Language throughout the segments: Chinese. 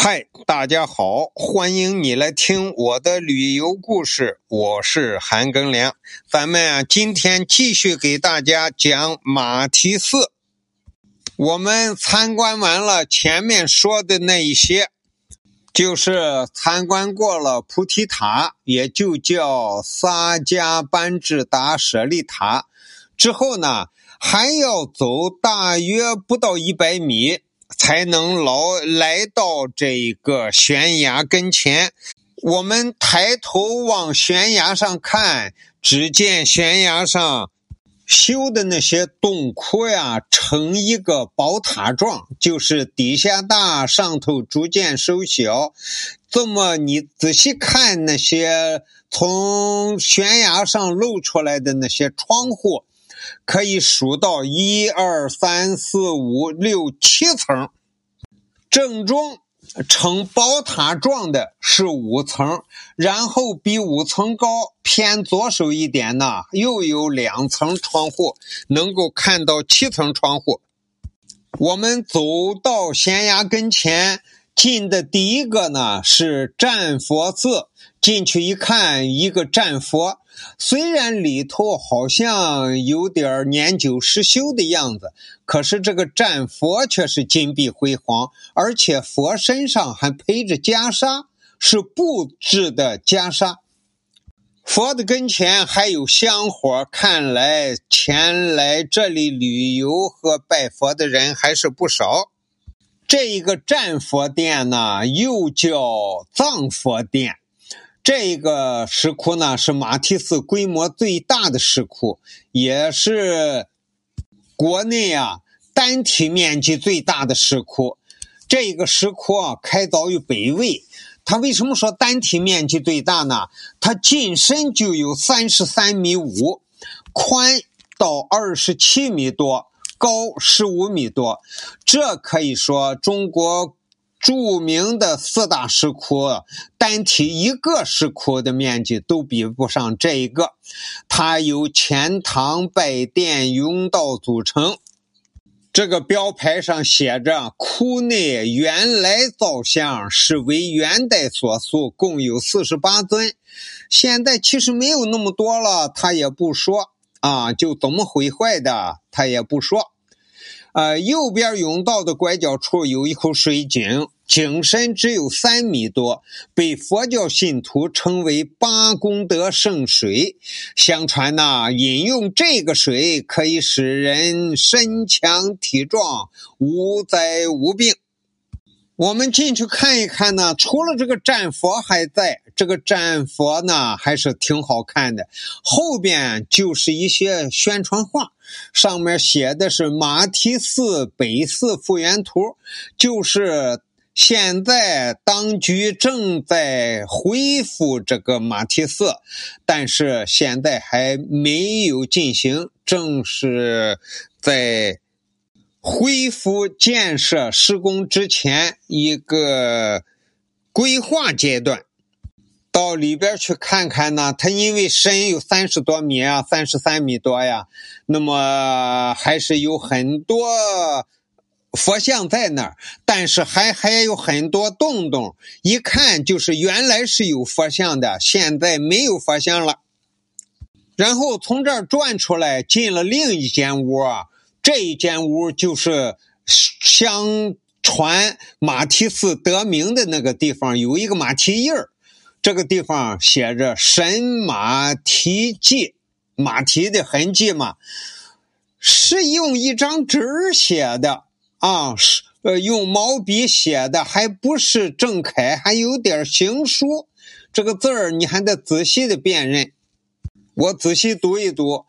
嗨，大家好，欢迎你来听我的旅游故事，我是韩庚良。咱们啊，今天继续给大家讲马蹄寺。我们参观完了前面说的那一些，就是参观过了菩提塔，也就叫萨迦班智达舍利塔。之后呢，还要走大约不到一百米。才能老来到这一个悬崖跟前。我们抬头往悬崖上看，只见悬崖上修的那些洞窟呀，成一个宝塔状，就是底下大，上头逐渐收小。这么你仔细看那些从悬崖上露出来的那些窗户。可以数到一二三四五六七层，正中呈宝塔状的是五层，然后比五层高偏左手一点呢，又有两层窗户，能够看到七层窗户。我们走到悬崖跟前。进的第一个呢是战佛寺，进去一看，一个战佛，虽然里头好像有点年久失修的样子，可是这个战佛却是金碧辉煌，而且佛身上还披着袈裟，是布制的袈裟。佛的跟前还有香火，看来前来这里旅游和拜佛的人还是不少。这一个战佛殿呢，又叫藏佛殿。这一个石窟呢，是马蹄寺规模最大的石窟，也是国内啊单体面积最大的石窟。这一个石窟啊，开凿于北魏。它为什么说单体面积最大呢？它进深就有三十三米五，宽到二十七米多。高十五米多，这可以说中国著名的四大石窟，单提一个石窟的面积都比不上这一个。它由钱塘拜殿甬道组成。这个标牌上写着：“窟内原来造像是为元代所塑，共有四十八尊。现在其实没有那么多了，他也不说。”啊，就怎么毁坏的，他也不说。呃，右边甬道的拐角处有一口水井，井深只有三米多，被佛教信徒称为八功德圣水。相传呐，饮用这个水可以使人身强体壮，无灾无病。我们进去看一看呢，除了这个战佛还在，这个战佛呢还是挺好看的。后边就是一些宣传画，上面写的是马蹄寺北寺复原图，就是现在当局正在恢复这个马蹄寺，但是现在还没有进行，正是在。恢复建设施工之前一个规划阶段，到里边去看看呢。它因为深有三十多米啊，三十三米多呀，那么还是有很多佛像在那儿，但是还还有很多洞洞，一看就是原来是有佛像的，现在没有佛像了。然后从这儿转出来，进了另一间屋啊。这一间屋就是相传马蹄寺得名的那个地方，有一个马蹄印儿。这个地方写着“神马蹄迹”，马蹄的痕迹嘛，是用一张纸写的啊，是呃用毛笔写的，还不是正楷，还有点行书。这个字儿你还得仔细的辨认。我仔细读一读。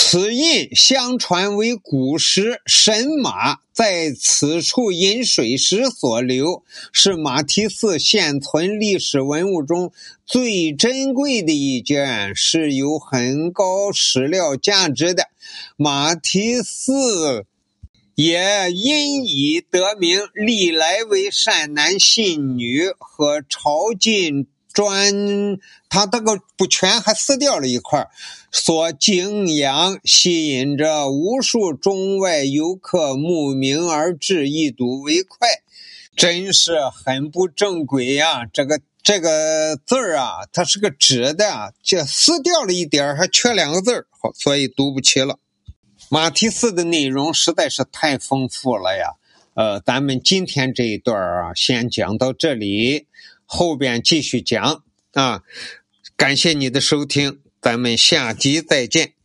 此印相传为古时神马在此处饮水时所留，是马蹄寺现存历史文物中最珍贵的一件，是有很高史料价值的。马蹄寺也因以得名，历来为善男信女和朝觐。砖他这个不全，还撕掉了一块所敬仰，吸引着无数中外游客慕名而至，一睹为快。真是很不正规呀！这个这个字儿啊，它是个直的，这撕掉了一点还缺两个字儿，好，所以读不齐了。马蹄寺的内容实在是太丰富了呀。呃，咱们今天这一段啊，先讲到这里，后边继续讲啊。感谢你的收听，咱们下集再见。